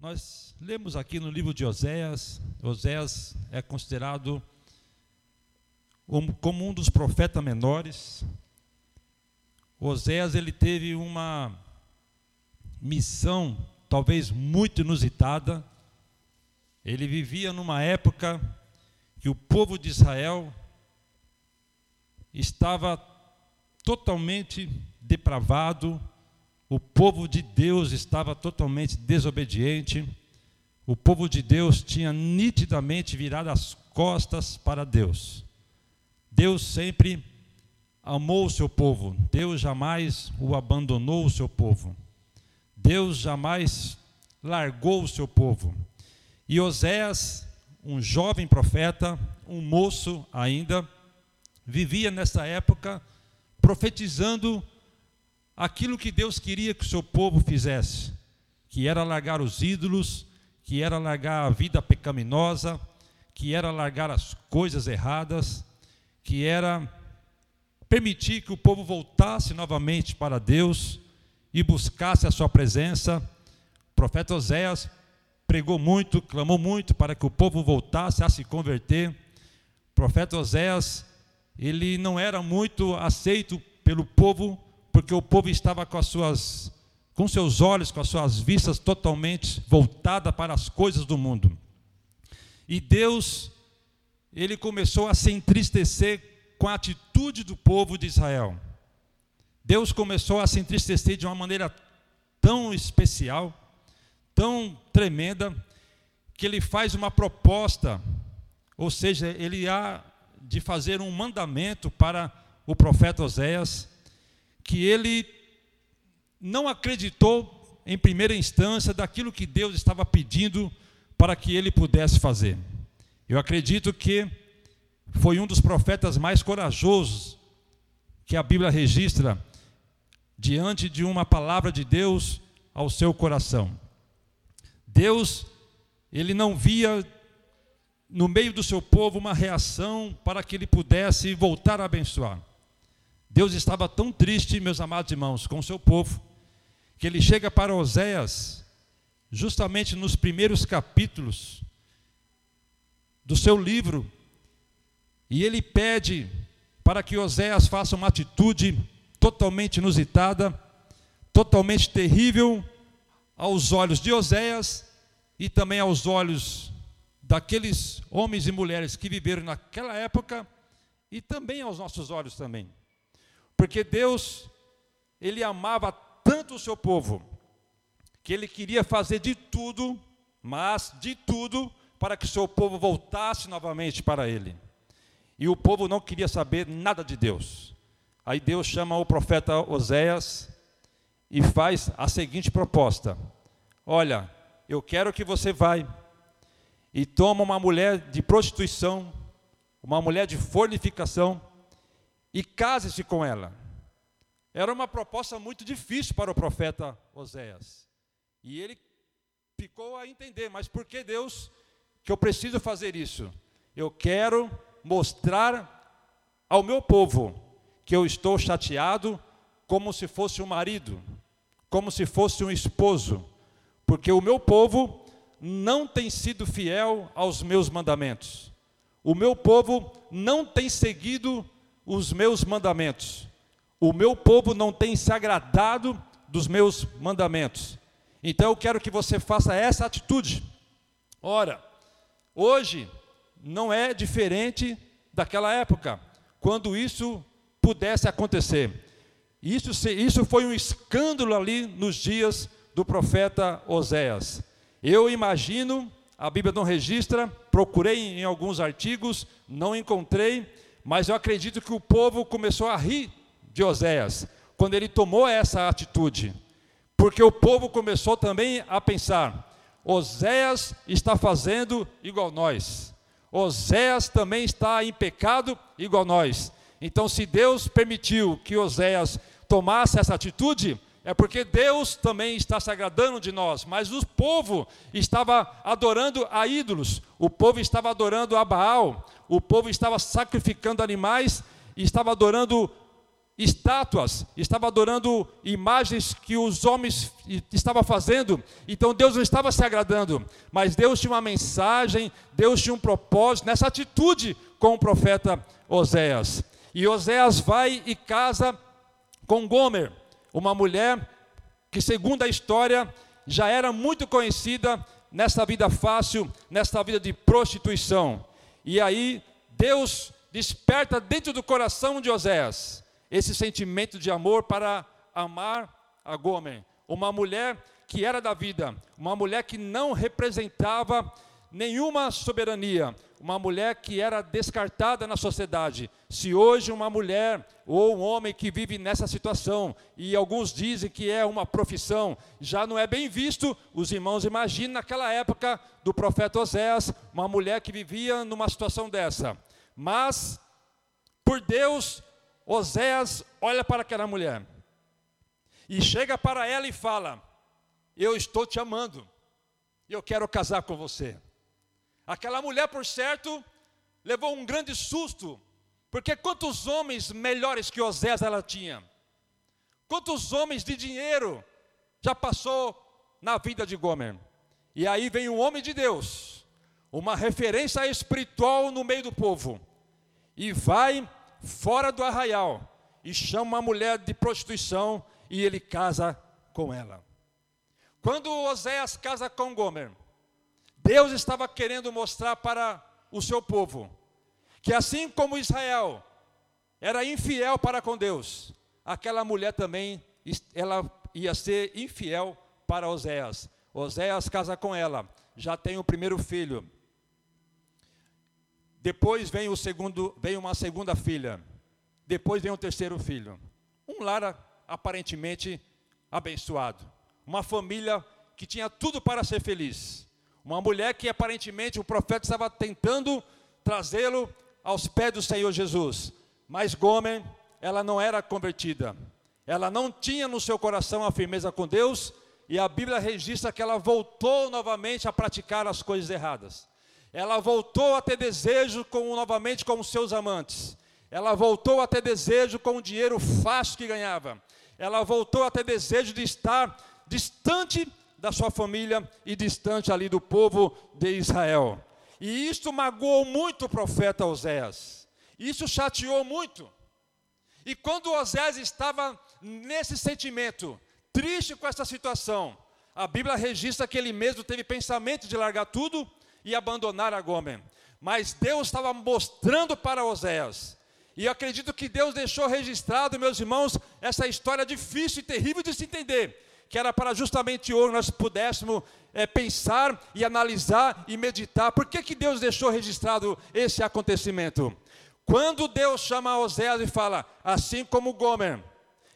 Nós lemos aqui no livro de Oséias, Oséias é considerado como um dos profetas menores. Oséias ele teve uma missão talvez muito inusitada. Ele vivia numa época que o povo de Israel estava totalmente depravado, o povo de Deus estava totalmente desobediente, o povo de Deus tinha nitidamente virado as costas para Deus. Deus sempre amou o seu povo, Deus jamais o abandonou o seu povo, Deus jamais largou o seu povo. E Oséias, um jovem profeta, um moço ainda, vivia nessa época profetizando aquilo que Deus queria que o seu povo fizesse, que era largar os ídolos, que era largar a vida pecaminosa, que era largar as coisas erradas, que era permitir que o povo voltasse novamente para Deus e buscasse a sua presença. O profeta Oséias pregou muito, clamou muito para que o povo voltasse a se converter. O profeta Oséias, ele não era muito aceito pelo povo, porque o povo estava com as suas com seus olhos, com as suas vistas totalmente voltadas para as coisas do mundo. E Deus, ele começou a se entristecer com a atitude do povo de Israel. Deus começou a se entristecer de uma maneira tão especial, tão tremenda, que ele faz uma proposta, ou seja, ele há de fazer um mandamento para o profeta Oséias, que ele não acreditou em primeira instância daquilo que Deus estava pedindo para que ele pudesse fazer. Eu acredito que foi um dos profetas mais corajosos que a Bíblia registra diante de uma palavra de Deus ao seu coração. Deus, ele não via no meio do seu povo uma reação para que ele pudesse voltar a abençoar. Deus estava tão triste, meus amados irmãos, com o seu povo, que ele chega para Oséias, justamente nos primeiros capítulos do seu livro, e ele pede para que Oséias faça uma atitude totalmente inusitada, totalmente terrível aos olhos de Oséias e também aos olhos daqueles homens e mulheres que viveram naquela época e também aos nossos olhos também. Porque Deus, Ele amava tanto o seu povo, que Ele queria fazer de tudo, mas de tudo, para que o seu povo voltasse novamente para Ele. E o povo não queria saber nada de Deus. Aí Deus chama o profeta Oséias e faz a seguinte proposta: Olha, eu quero que você vá e toma uma mulher de prostituição, uma mulher de fornificação, e case-se com ela. Era uma proposta muito difícil para o profeta Oséias. E ele ficou a entender, mas por que Deus que eu preciso fazer isso? Eu quero mostrar ao meu povo que eu estou chateado como se fosse um marido, como se fosse um esposo, porque o meu povo não tem sido fiel aos meus mandamentos. O meu povo não tem seguido os meus mandamentos. O meu povo não tem se agradado dos meus mandamentos. Então eu quero que você faça essa atitude. Ora, hoje não é diferente daquela época, quando isso pudesse acontecer. Isso, isso foi um escândalo ali nos dias do profeta Oséias. Eu imagino, a Bíblia não registra, procurei em alguns artigos, não encontrei, mas eu acredito que o povo começou a rir de Oséias quando ele tomou essa atitude, porque o povo começou também a pensar: Oséias está fazendo igual nós, Oséias também está em pecado igual nós. Então, se Deus permitiu que Oséias tomasse essa atitude, é porque Deus também está se agradando de nós, mas o povo estava adorando a ídolos, o povo estava adorando a Baal, o povo estava sacrificando animais estava adorando estátuas, estava adorando imagens que os homens estavam fazendo, então Deus não estava se agradando, mas Deus tinha uma mensagem, Deus tinha um propósito nessa atitude com o profeta Oséias. E Oséias vai e casa com Gomer, uma mulher que, segundo a história, já era muito conhecida nessa vida fácil, nessa vida de prostituição. E aí Deus desperta dentro do coração de Oséias esse sentimento de amor para amar a Gomer, uma mulher que era da vida, uma mulher que não representava nenhuma soberania, uma mulher que era descartada na sociedade. Se hoje uma mulher ou um homem que vive nessa situação, e alguns dizem que é uma profissão, já não é bem visto, os irmãos imaginem naquela época do profeta Oséias, uma mulher que vivia numa situação dessa. Mas, por Deus, Oséias olha para aquela mulher e chega para ela e fala: Eu estou te amando, eu quero casar com você. Aquela mulher, por certo, levou um grande susto, porque quantos homens melhores que Oséias ela tinha? Quantos homens de dinheiro já passou na vida de Gomer? E aí vem um homem de Deus, uma referência espiritual no meio do povo, e vai fora do arraial e chama uma mulher de prostituição e ele casa com ela. Quando Oséias casa com Gomer, Deus estava querendo mostrar para o seu povo que assim como Israel era infiel para com Deus, aquela mulher também ela ia ser infiel para Oséias. Oséias casa com ela, já tem o primeiro filho, depois vem o segundo, vem uma segunda filha. Depois vem o terceiro filho. Um lar aparentemente abençoado. Uma família que tinha tudo para ser feliz. Uma mulher que aparentemente o profeta estava tentando trazê-lo aos pés do Senhor Jesus. Mas Gomer, ela não era convertida. Ela não tinha no seu coração a firmeza com Deus, e a Bíblia registra que ela voltou novamente a praticar as coisas erradas. Ela voltou a ter desejo com, novamente com os seus amantes. Ela voltou a ter desejo com o dinheiro fácil que ganhava. Ela voltou a ter desejo de estar distante da sua família e distante ali do povo de Israel. E isso magoou muito o profeta Oséias. Isso chateou muito. E quando Oséias estava nesse sentimento, triste com essa situação, a Bíblia registra que ele mesmo teve pensamento de largar tudo e abandonar a. Mas Deus estava mostrando para Oséias. E eu acredito que Deus deixou registrado, meus irmãos, essa história difícil e terrível de se entender. Que era para justamente hoje nós pudéssemos é, pensar e analisar e meditar. Por que, que Deus deixou registrado esse acontecimento? Quando Deus chama Oséias e fala, assim como Gomer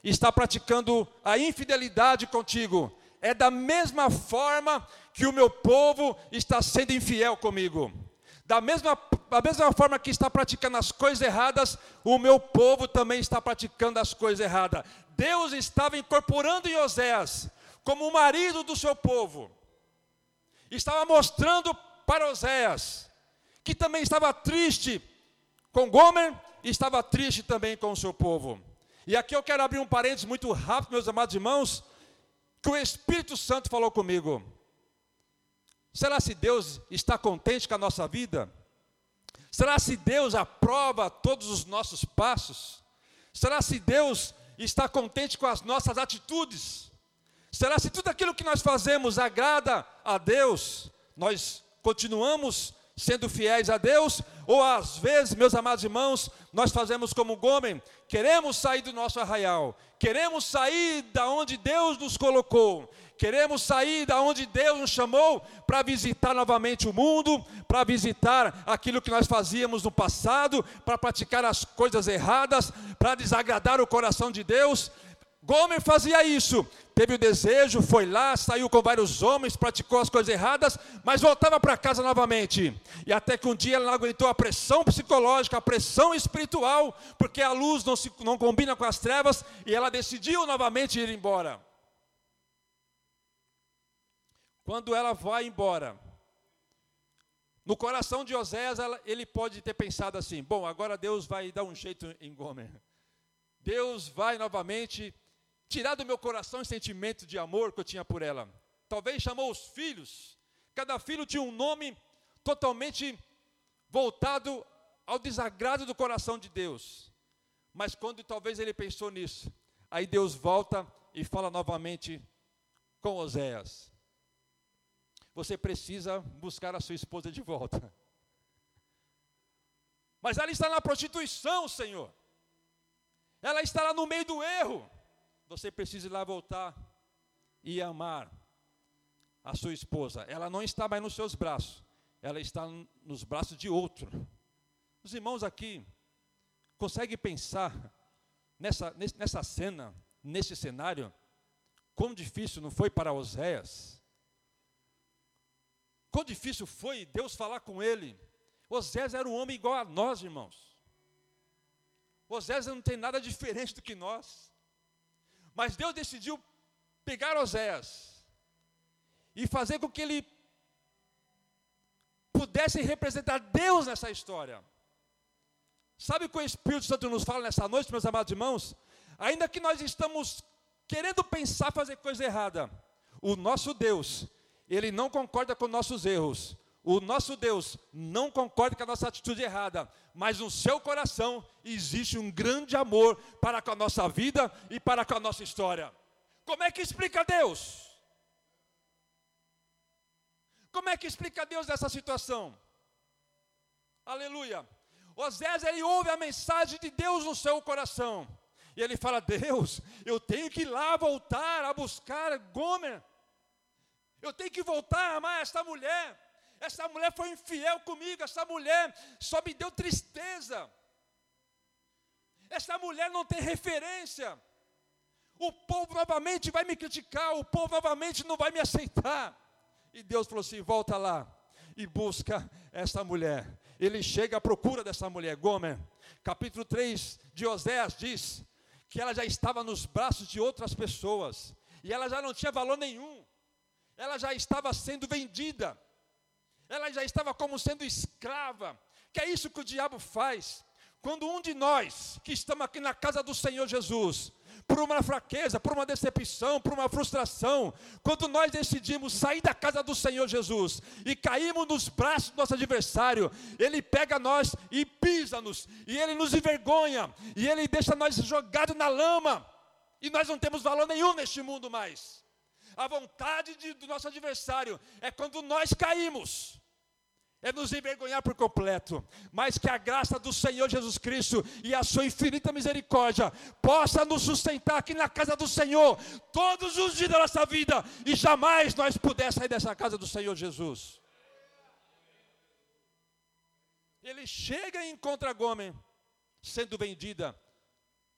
está praticando a infidelidade contigo, é da mesma forma que o meu povo está sendo infiel comigo. Da mesma, da mesma forma que está praticando as coisas erradas, o meu povo também está praticando as coisas erradas. Deus estava incorporando em Oséias como o marido do seu povo. Estava mostrando para Oséias que também estava triste com Gomer e estava triste também com o seu povo. E aqui eu quero abrir um parênteses muito rápido, meus amados irmãos, que o Espírito Santo falou comigo. Será se Deus está contente com a nossa vida? Será se Deus aprova todos os nossos passos? Será se Deus está contente com as nossas atitudes? Será se tudo aquilo que nós fazemos agrada a Deus? Nós continuamos sendo fiéis a Deus? Ou às vezes, meus amados irmãos, nós fazemos como Gomen, queremos sair do nosso arraial, queremos sair da onde Deus nos colocou, Queremos sair da onde Deus nos chamou para visitar novamente o mundo, para visitar aquilo que nós fazíamos no passado, para praticar as coisas erradas, para desagradar o coração de Deus. Gomer fazia isso, teve o desejo, foi lá, saiu com vários homens, praticou as coisas erradas, mas voltava para casa novamente. E até que um dia ela não aguentou a pressão psicológica, a pressão espiritual, porque a luz não, se, não combina com as trevas, e ela decidiu novamente ir embora. Quando ela vai embora, no coração de Oséias, ele pode ter pensado assim: bom, agora Deus vai dar um jeito em Gomer. Deus vai novamente tirar do meu coração esse sentimento de amor que eu tinha por ela. Talvez chamou os filhos, cada filho tinha um nome totalmente voltado ao desagrado do coração de Deus. Mas quando talvez ele pensou nisso, aí Deus volta e fala novamente com Oséias: Você precisa buscar a sua esposa de volta. Mas ela está na prostituição, Senhor. Ela está lá no meio do erro. Você precisa ir lá voltar e amar a sua esposa. Ela não está mais nos seus braços, ela está nos braços de outro. Os irmãos aqui conseguem pensar nessa, nessa cena, nesse cenário, quão difícil não foi para Oséias? Quão difícil foi Deus falar com ele? Oséias era um homem igual a nós, irmãos. Oséias não tem nada diferente do que nós. Mas Deus decidiu pegar Oséias e fazer com que ele pudesse representar Deus nessa história. Sabe o que o Espírito Santo nos fala nessa noite, meus amados irmãos? Ainda que nós estamos querendo pensar fazer coisa errada, o nosso Deus, ele não concorda com nossos erros. O nosso Deus não concorda com a nossa atitude errada, mas no seu coração existe um grande amor para com a nossa vida e para com a nossa história. Como é que explica Deus? Como é que explica Deus nessa situação? Aleluia. Osés, ele ouve a mensagem de Deus no seu coração. E ele fala: Deus, eu tenho que ir lá voltar a buscar Gomer. Eu tenho que voltar a amar esta mulher. Essa mulher foi infiel comigo. Essa mulher só me deu tristeza. Essa mulher não tem referência. O povo novamente vai me criticar. O povo novamente não vai me aceitar. E Deus falou assim: volta lá e busca essa mulher. Ele chega à procura dessa mulher, Gomer. Capítulo 3 de Oséias diz que ela já estava nos braços de outras pessoas e ela já não tinha valor nenhum. Ela já estava sendo vendida. Ela já estava como sendo escrava. Que é isso que o diabo faz. Quando um de nós que estamos aqui na casa do Senhor Jesus por uma fraqueza, por uma decepção, por uma frustração, quando nós decidimos sair da casa do Senhor Jesus e caímos nos braços do nosso adversário, ele pega nós e pisa-nos, e ele nos envergonha, e ele deixa nós jogados na lama, e nós não temos valor nenhum neste mundo mais. A vontade de, do nosso adversário é quando nós caímos. É nos envergonhar por completo, mas que a graça do Senhor Jesus Cristo e a sua infinita misericórdia possa nos sustentar aqui na casa do Senhor todos os dias da nossa vida e jamais nós pudéssemos sair dessa casa do Senhor Jesus. Ele chega e encontra Gomes sendo vendida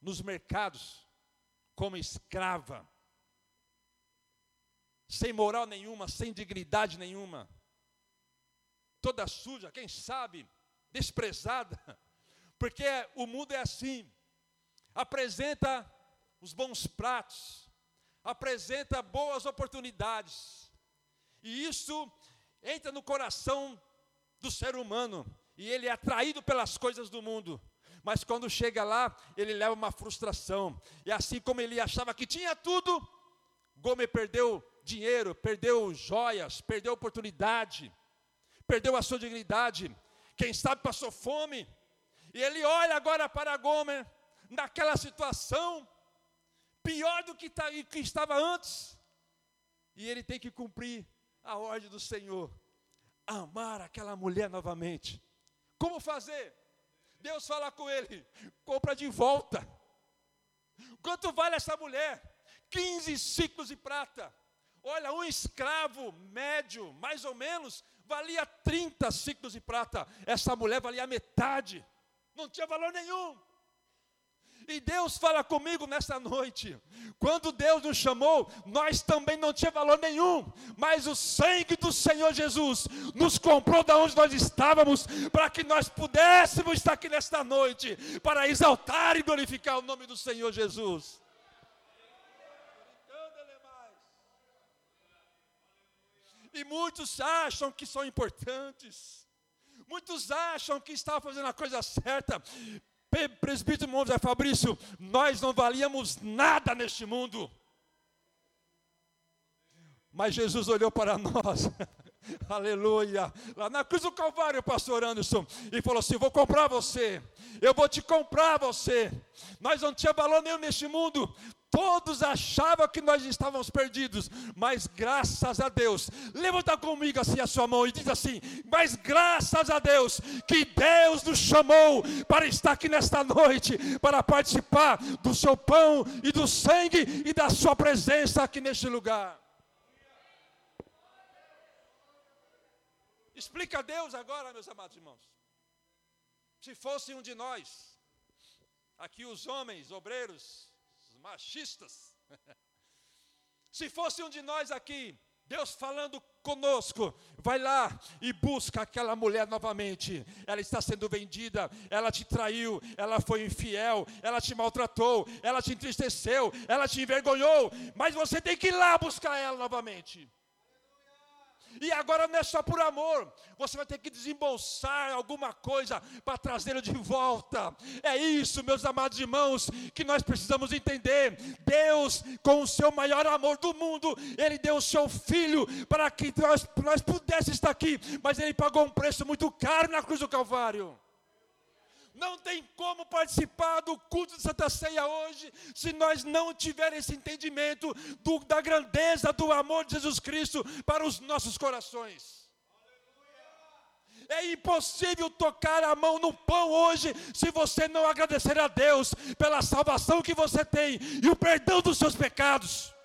nos mercados como escrava, sem moral nenhuma, sem dignidade nenhuma. Toda suja, quem sabe, desprezada, porque o mundo é assim, apresenta os bons pratos, apresenta boas oportunidades, e isso entra no coração do ser humano, e ele é atraído pelas coisas do mundo. Mas quando chega lá, ele leva uma frustração. E assim como ele achava que tinha tudo, Gomes perdeu dinheiro, perdeu joias, perdeu oportunidade perdeu a sua dignidade, quem sabe passou fome, e ele olha agora para Gomer, naquela situação, pior do que, tá, que estava antes, e ele tem que cumprir a ordem do Senhor, amar aquela mulher novamente. Como fazer? Deus fala com ele: compra de volta. Quanto vale essa mulher? 15 ciclos de prata. Olha, um escravo médio, mais ou menos, valia 30 ciclos de prata. Essa mulher valia metade. Não tinha valor nenhum. E Deus fala comigo nessa noite. Quando Deus nos chamou, nós também não tinha valor nenhum, mas o sangue do Senhor Jesus nos comprou da onde nós estávamos, para que nós pudéssemos estar aqui nesta noite, para exaltar e glorificar o nome do Senhor Jesus. E muitos acham que são importantes. Muitos acham que estão fazendo a coisa certa. Presbítero Montes Fabrício, nós não valíamos nada neste mundo. Mas Jesus olhou para nós, aleluia, lá na cruz do Calvário, pastor Anderson, e falou assim: Vou comprar você, eu vou te comprar você. Nós não tinha valor nenhum neste mundo, Todos achavam que nós estávamos perdidos, mas graças a Deus, levanta comigo assim a sua mão e diz assim: Mas graças a Deus, que Deus nos chamou para estar aqui nesta noite, para participar do seu pão e do sangue e da sua presença aqui neste lugar. Explica a Deus agora, meus amados irmãos. Se fosse um de nós, aqui os homens, obreiros, machistas. Se fosse um de nós aqui, Deus falando conosco, vai lá e busca aquela mulher novamente. Ela está sendo vendida, ela te traiu, ela foi infiel, ela te maltratou, ela te entristeceu, ela te envergonhou, mas você tem que ir lá buscar ela novamente. E agora não é só por amor, você vai ter que desembolsar alguma coisa para trazê-lo de volta. É isso, meus amados irmãos, que nós precisamos entender. Deus, com o seu maior amor do mundo, Ele deu o seu filho para que nós, nós pudéssemos estar aqui, mas Ele pagou um preço muito caro na cruz do Calvário. Não tem como participar do culto de Santa Ceia hoje se nós não tivermos esse entendimento do, da grandeza do amor de Jesus Cristo para os nossos corações. É impossível tocar a mão no pão hoje se você não agradecer a Deus pela salvação que você tem e o perdão dos seus pecados.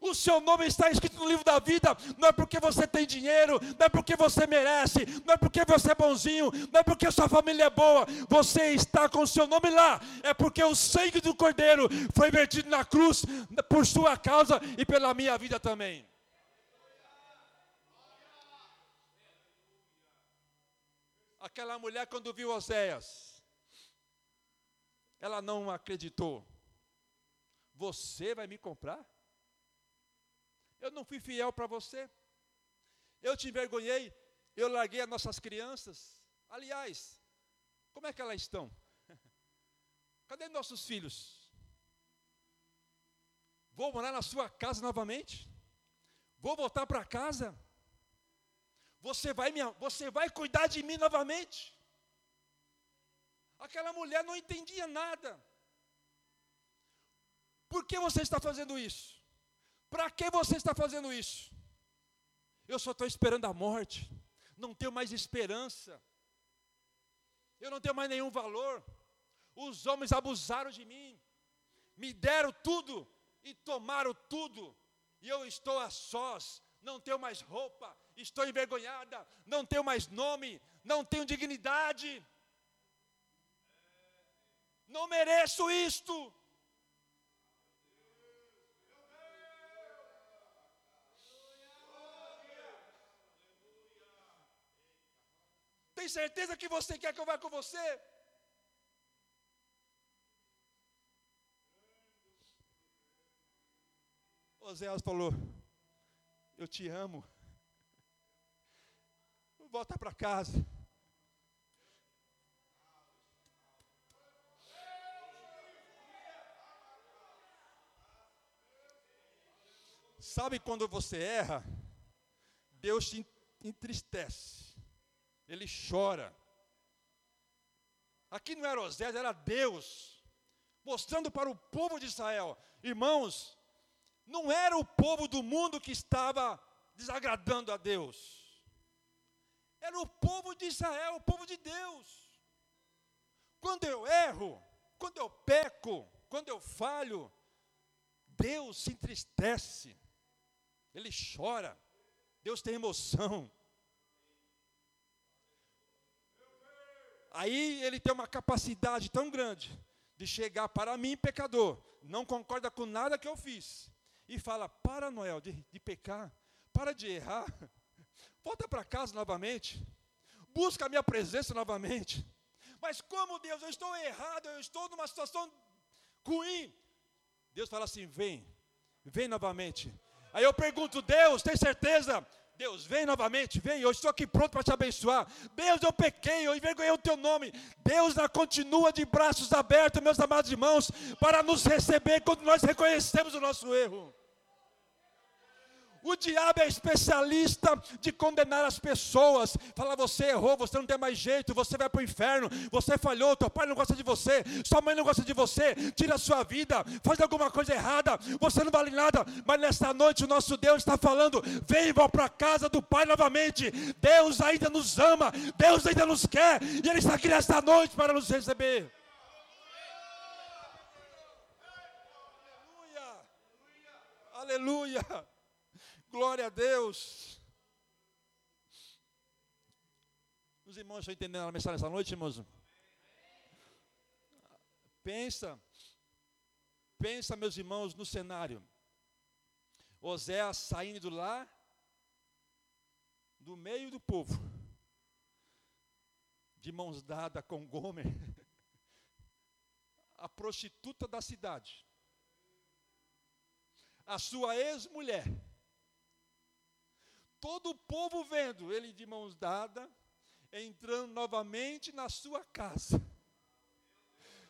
O seu nome está escrito no livro da vida, não é porque você tem dinheiro, não é porque você merece, não é porque você é bonzinho, não é porque sua família é boa, você está com o seu nome lá, é porque o sangue do Cordeiro foi vertido na cruz por sua causa e pela minha vida também. Aquela mulher, quando viu Oséias, ela não acreditou. Você vai me comprar? Eu não fui fiel para você. Eu te envergonhei. Eu larguei as nossas crianças. Aliás, como é que elas estão? Cadê nossos filhos? Vou morar na sua casa novamente? Vou voltar para casa? Você vai, me, você vai cuidar de mim novamente? Aquela mulher não entendia nada. Por que você está fazendo isso? Para que você está fazendo isso? Eu só estou esperando a morte, não tenho mais esperança, eu não tenho mais nenhum valor. Os homens abusaram de mim, me deram tudo e tomaram tudo, e eu estou a sós, não tenho mais roupa, estou envergonhada, não tenho mais nome, não tenho dignidade, não mereço isto. Tem certeza que você quer que eu vá com você? Oséias falou: Eu te amo. Volta para casa. Sabe quando você erra? Deus te entristece ele chora. Aqui não era Osés, era Deus, mostrando para o povo de Israel: irmãos, não era o povo do mundo que estava desagradando a Deus, era o povo de Israel, o povo de Deus. Quando eu erro, quando eu peco, quando eu falho, Deus se entristece, Ele chora, Deus tem emoção. Aí ele tem uma capacidade tão grande de chegar para mim, pecador, não concorda com nada que eu fiz, e fala: Para, Noel, de, de pecar, para de errar, volta para casa novamente, busca a minha presença novamente. Mas como Deus, eu estou errado, eu estou numa situação ruim. Deus fala assim: Vem, vem novamente. Aí eu pergunto: Deus, tem certeza? Deus, vem novamente, vem, eu estou aqui pronto para te abençoar. Deus, eu pequei, eu envergonhei o teu nome. Deus continua de braços abertos, meus amados irmãos, para nos receber quando nós reconhecemos o nosso erro. O diabo é especialista de condenar as pessoas. Fala, você errou, você não tem mais jeito, você vai para o inferno, você falhou, teu pai não gosta de você, sua mãe não gosta de você, tira a sua vida, faz alguma coisa errada, você não vale nada. Mas nesta noite o nosso Deus está falando: vem, vá para a casa do Pai novamente. Deus ainda nos ama, Deus ainda nos quer, e Ele está aqui nesta noite para nos receber. Aleluia. Aleluia. Glória a Deus. Os irmãos estão entendendo a mensagem essa noite, irmãos? Pensa, pensa, meus irmãos, no cenário. Oséias saindo do lá, do meio do povo, de mãos dadas com Gomer, a prostituta da cidade, a sua ex-mulher, todo o povo vendo ele de mãos dadas, entrando novamente na sua casa,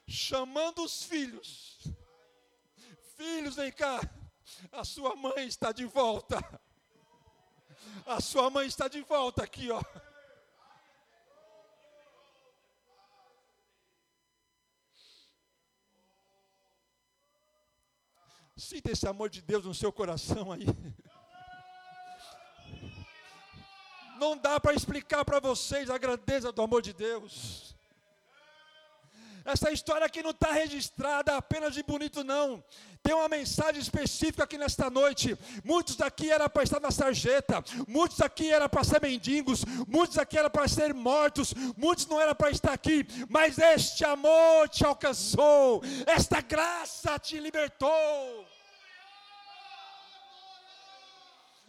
chamando os filhos. Filhos, vem cá, a sua mãe está de volta. A sua mãe está de volta aqui, ó. Sinta esse amor de Deus no seu coração aí. Não dá para explicar para vocês a grandeza do amor de Deus. Essa história aqui não está registrada apenas de bonito, não. Tem uma mensagem específica aqui nesta noite. Muitos daqui era para estar na sarjeta, muitos aqui era para ser mendigos, muitos aqui era para ser mortos, muitos não era para estar aqui, mas este amor te alcançou, esta graça te libertou.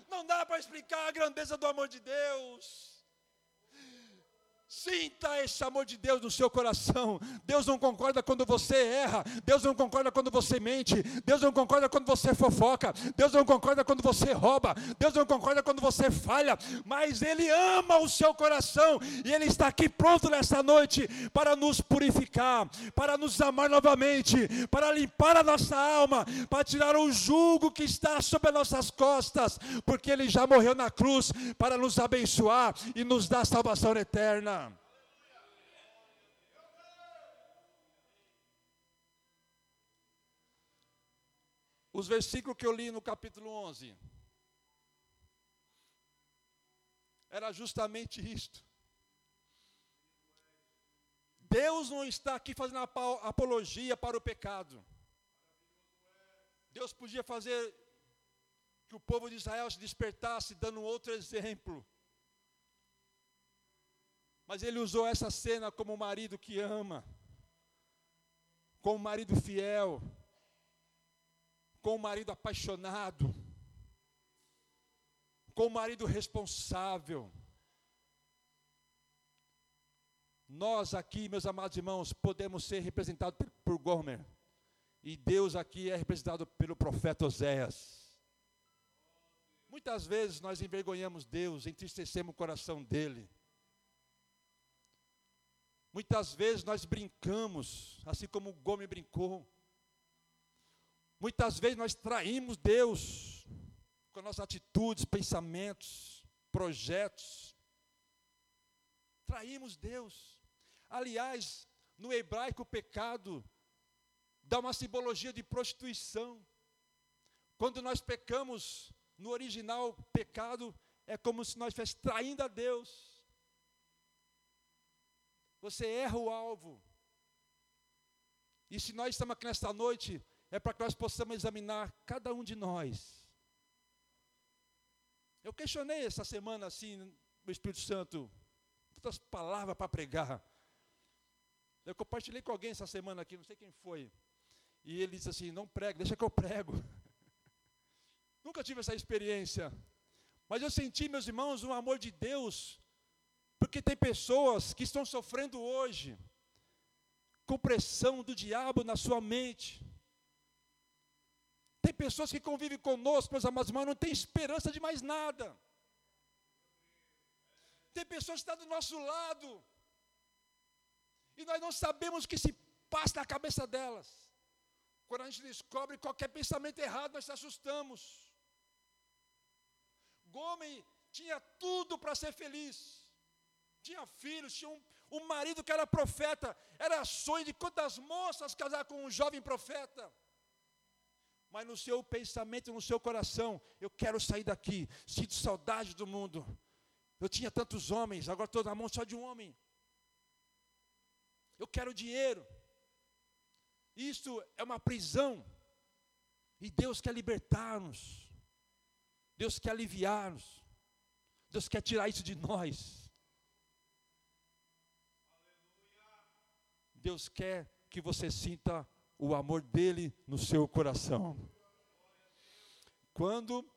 Não dá para explicar a grandeza do amor de Deus. Sinta esse amor de Deus no seu coração. Deus não concorda quando você erra. Deus não concorda quando você mente. Deus não concorda quando você fofoca. Deus não concorda quando você rouba. Deus não concorda quando você falha. Mas Ele ama o seu coração. E Ele está aqui pronto nessa noite para nos purificar, para nos amar novamente, para limpar a nossa alma, para tirar o jugo que está sobre as nossas costas. Porque Ele já morreu na cruz para nos abençoar e nos dar salvação eterna. Os versículos que eu li no capítulo 11 era justamente isto. Deus não está aqui fazendo apologia para o pecado. Deus podia fazer que o povo de Israel se despertasse, dando outro exemplo. Mas ele usou essa cena como marido que ama, como marido fiel, com o marido apaixonado, com o marido responsável. Nós aqui, meus amados irmãos, podemos ser representados por Gomer. E Deus aqui é representado pelo profeta Oséias. Muitas vezes nós envergonhamos Deus, entristecemos o coração dele. Muitas vezes nós brincamos, assim como Gomer brincou. Muitas vezes nós traímos Deus com nossas atitudes, pensamentos, projetos. Traímos Deus. Aliás, no hebraico, o pecado dá uma simbologia de prostituição. Quando nós pecamos, no original, pecado é como se nós estivéssemos traindo a Deus. Você erra o alvo. E se nós estamos aqui nesta noite é para que nós possamos examinar cada um de nós. Eu questionei essa semana assim, o Espírito Santo, tantas palavras para pregar. Eu compartilhei com alguém essa semana aqui, não sei quem foi. E ele disse assim: Não prego, deixa que eu prego. Nunca tive essa experiência. Mas eu senti, meus irmãos, um amor de Deus, porque tem pessoas que estão sofrendo hoje com pressão do diabo na sua mente pessoas que convivem conosco, meus amados irmãos, não tem esperança de mais nada. Tem pessoas que estão do nosso lado. E nós não sabemos o que se passa na cabeça delas. Quando a gente descobre qualquer pensamento errado, nós se assustamos. Gomes tinha tudo para ser feliz. Tinha filhos, tinha um, um marido que era profeta. Era sonho de quantas moças casar com um jovem profeta mas no seu pensamento, no seu coração, eu quero sair daqui, sinto saudade do mundo. Eu tinha tantos homens, agora estou na mão só de um homem. Eu quero dinheiro. Isto é uma prisão. E Deus quer libertar-nos. Deus quer aliviar-nos. Deus quer tirar isso de nós. Deus quer que você sinta o amor dele no seu coração. Quando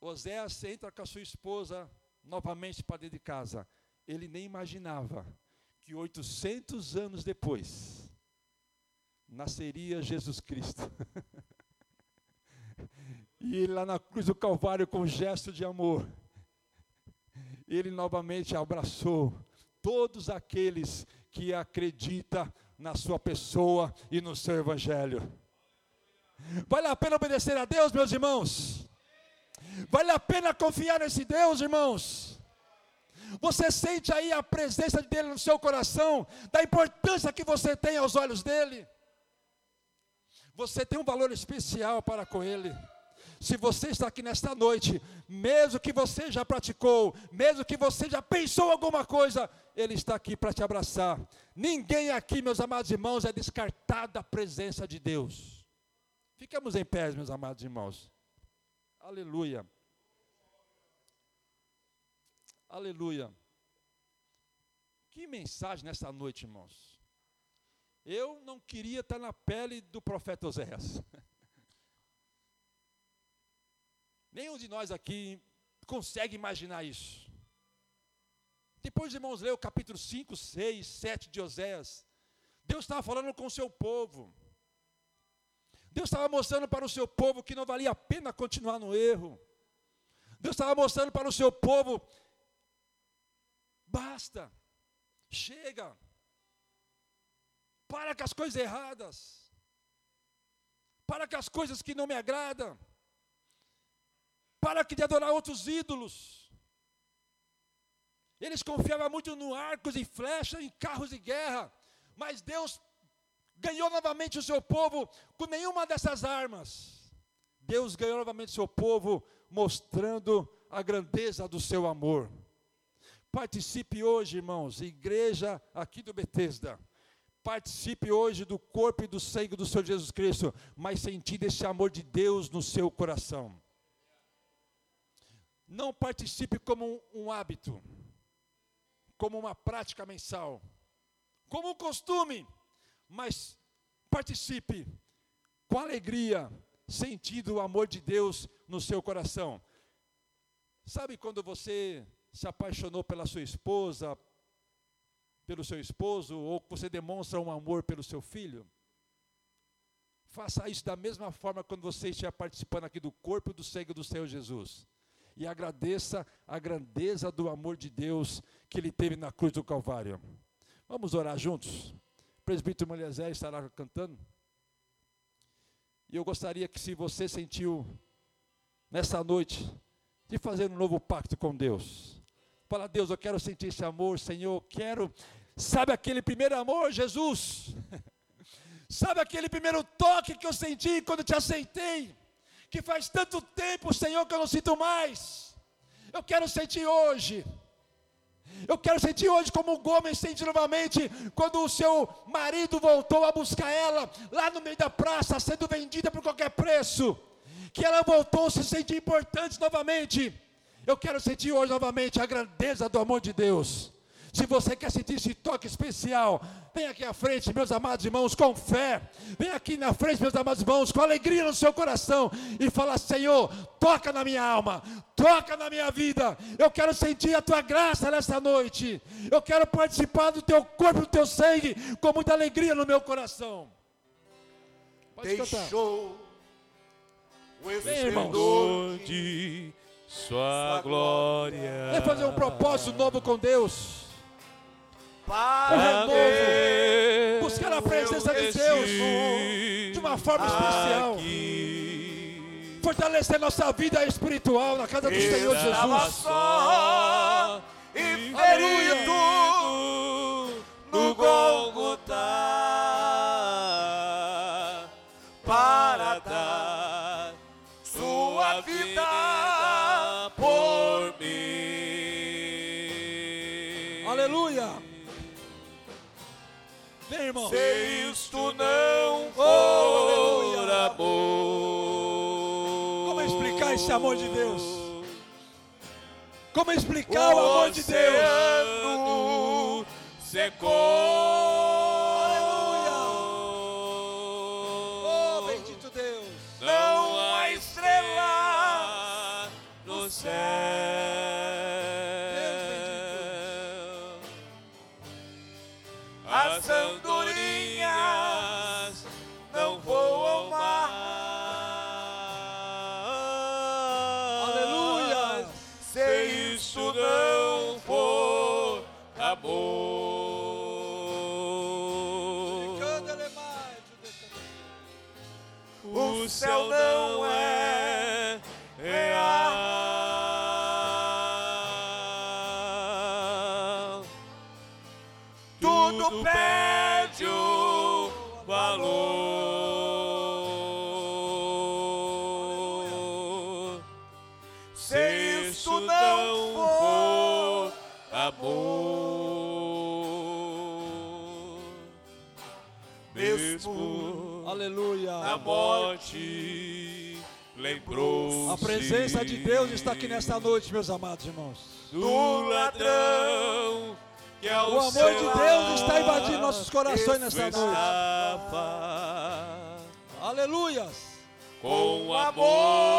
Oséias entra com a sua esposa novamente para dentro de casa, ele nem imaginava que 800 anos depois nasceria Jesus Cristo. e ele lá na cruz do Calvário com um gesto de amor, ele novamente abraçou todos aqueles que acreditam na sua pessoa e no seu evangelho. Vale a pena obedecer a Deus, meus irmãos? Vale a pena confiar nesse Deus, irmãos? Você sente aí a presença dele no seu coração, da importância que você tem aos olhos dele? Você tem um valor especial para com ele. Se você está aqui nesta noite, mesmo que você já praticou, mesmo que você já pensou alguma coisa, Ele está aqui para te abraçar. Ninguém aqui, meus amados irmãos, é descartado da presença de Deus. Ficamos em pé, meus amados irmãos. Aleluia. Aleluia. Que mensagem nessa noite, irmãos. Eu não queria estar na pele do profeta Oséias. Nenhum de nós aqui consegue imaginar isso. Depois, irmãos, lê o capítulo 5, 6, 7 de Oséias. Deus estava falando com o seu povo. Deus estava mostrando para o seu povo que não valia a pena continuar no erro. Deus estava mostrando para o seu povo: basta, chega, para com as coisas erradas, para com as coisas que não me agradam. Para que de adorar outros ídolos. Eles confiavam muito no arcos e flechas, em carros de guerra. Mas Deus ganhou novamente o seu povo com nenhuma dessas armas. Deus ganhou novamente o seu povo mostrando a grandeza do seu amor. Participe hoje, irmãos, igreja aqui do Betesda. Participe hoje do corpo e do sangue do Senhor Jesus Cristo, mas sentindo esse amor de Deus no seu coração. Não participe como um hábito, como uma prática mensal, como um costume, mas participe com alegria, sentindo o amor de Deus no seu coração. Sabe quando você se apaixonou pela sua esposa, pelo seu esposo, ou você demonstra um amor pelo seu filho? Faça isso da mesma forma quando você estiver participando aqui do corpo e do sangue do Senhor Jesus e agradeça a grandeza do amor de Deus que ele teve na cruz do Calvário. Vamos orar juntos? O presbítero Eliezer estará cantando. E eu gostaria que, se você sentiu nessa noite, de fazer um novo pacto com Deus. Fala, Deus, eu quero sentir esse amor, Senhor, eu quero. Sabe aquele primeiro amor, Jesus? Sabe aquele primeiro toque que eu senti quando te aceitei? Que faz tanto tempo, Senhor, que eu não sinto mais. Eu quero sentir hoje. Eu quero sentir hoje como o Gomes sente novamente quando o seu marido voltou a buscar ela lá no meio da praça, sendo vendida por qualquer preço. Que ela voltou a se sentir importante novamente. Eu quero sentir hoje novamente a grandeza do amor de Deus. Se você quer sentir esse toque especial, vem aqui à frente, meus amados irmãos, com fé. Vem aqui na frente, meus amados irmãos, com alegria no seu coração e fala: Senhor, toca na minha alma, toca na minha vida. Eu quero sentir a tua graça nessa noite. Eu quero participar do teu corpo, do teu sangue, com muita alegria no meu coração. Pode Deixou cantar. o esplendor de Sua glória. É fazer um propósito novo com Deus. Para renovo. Buscar a presença de Deus de uma forma especial. Fortalecer nossa vida espiritual na casa do Senhor Jesus. só e Aleluia. ferido no Golgotá Se isto não for amor, Como explicar esse amor de Deus? Como explicar o amor de Deus? secou. O céu Deus está aqui nesta noite, meus amados irmãos. do ladrão que ao O amor de Deus está invadindo nossos corações nesta noite. Aleluias. com amor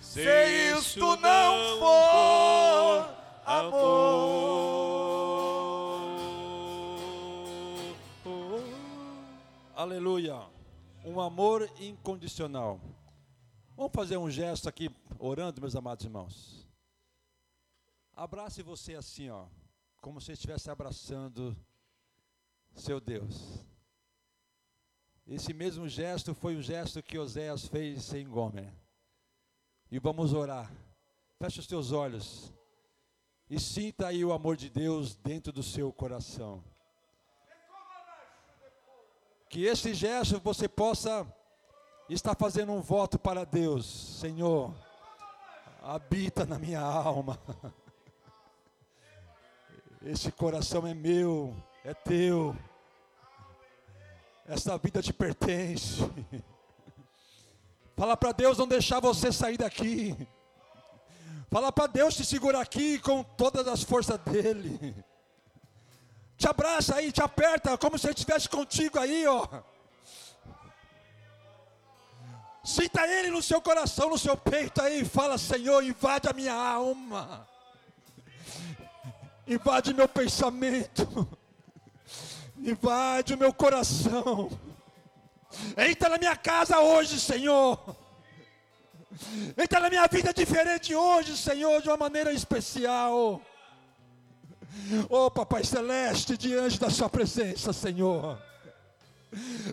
Se isto não for amor. Aleluia. Um amor incondicional. Vamos fazer um gesto aqui, orando, meus amados irmãos. Abrace você assim, ó, como se estivesse abraçando seu Deus. Esse mesmo gesto foi o gesto que Oséias fez em Gomer. E vamos orar. Feche os teus olhos e sinta aí o amor de Deus dentro do seu coração. Que esse gesto você possa estar fazendo um voto para Deus. Senhor, habita na minha alma. Esse coração é meu, é teu. Essa vida te pertence. Fala para Deus não deixar você sair daqui. Fala para Deus te segurar aqui com todas as forças dele. Te abraça aí, te aperta, como se ele estivesse contigo aí, ó. Sinta ele no seu coração, no seu peito aí, fala: Senhor, invade a minha alma. Invade meu pensamento. Invade o meu coração. Entra na minha casa hoje, Senhor. Entra na minha vida diferente hoje, Senhor, de uma maneira especial. Oh, Papai Celeste, diante da Sua presença, Senhor.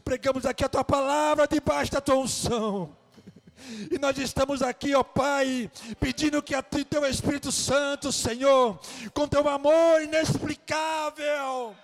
Pregamos aqui a Tua palavra debaixo da Tua unção. E nós estamos aqui, ó Pai, pedindo que a Teu Espírito Santo, Senhor, com Teu amor inexplicável,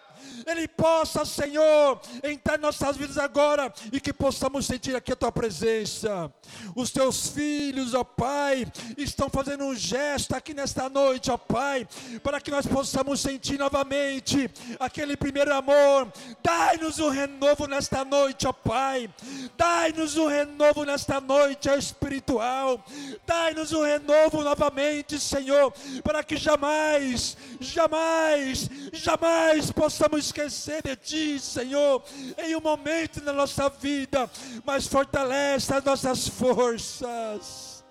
ele possa, Senhor, entrar em nossas vidas agora e que possamos sentir aqui a tua presença. Os teus filhos, ó Pai, estão fazendo um gesto aqui nesta noite, ó Pai, para que nós possamos sentir novamente aquele primeiro amor. Dai-nos um renovo nesta noite, ó Pai. Dai-nos um renovo nesta noite espiritual. Dai-nos um renovo novamente, Senhor, para que jamais, jamais, jamais possamos esquecer de Ti, Senhor, em um momento da nossa vida, mas fortalece as nossas forças,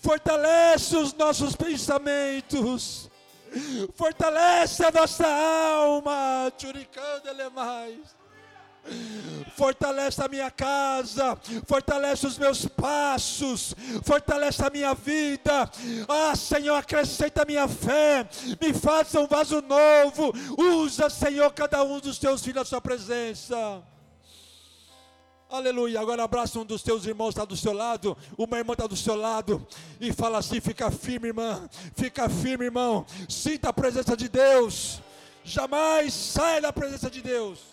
fortalece os nossos pensamentos, fortalece a nossa alma, Churicando mais. Fortalece a minha casa, fortalece os meus passos, fortalece a minha vida. Ah, Senhor, acrescenta a minha fé, me faça um vaso novo. Usa, Senhor, cada um dos teus filhos a sua presença. Aleluia. Agora abraça um dos teus irmãos, está do seu lado. Uma irmã está do seu lado. E fala assim: fica firme, irmã. Fica firme, irmão. Sinta a presença de Deus. Jamais saia da presença de Deus.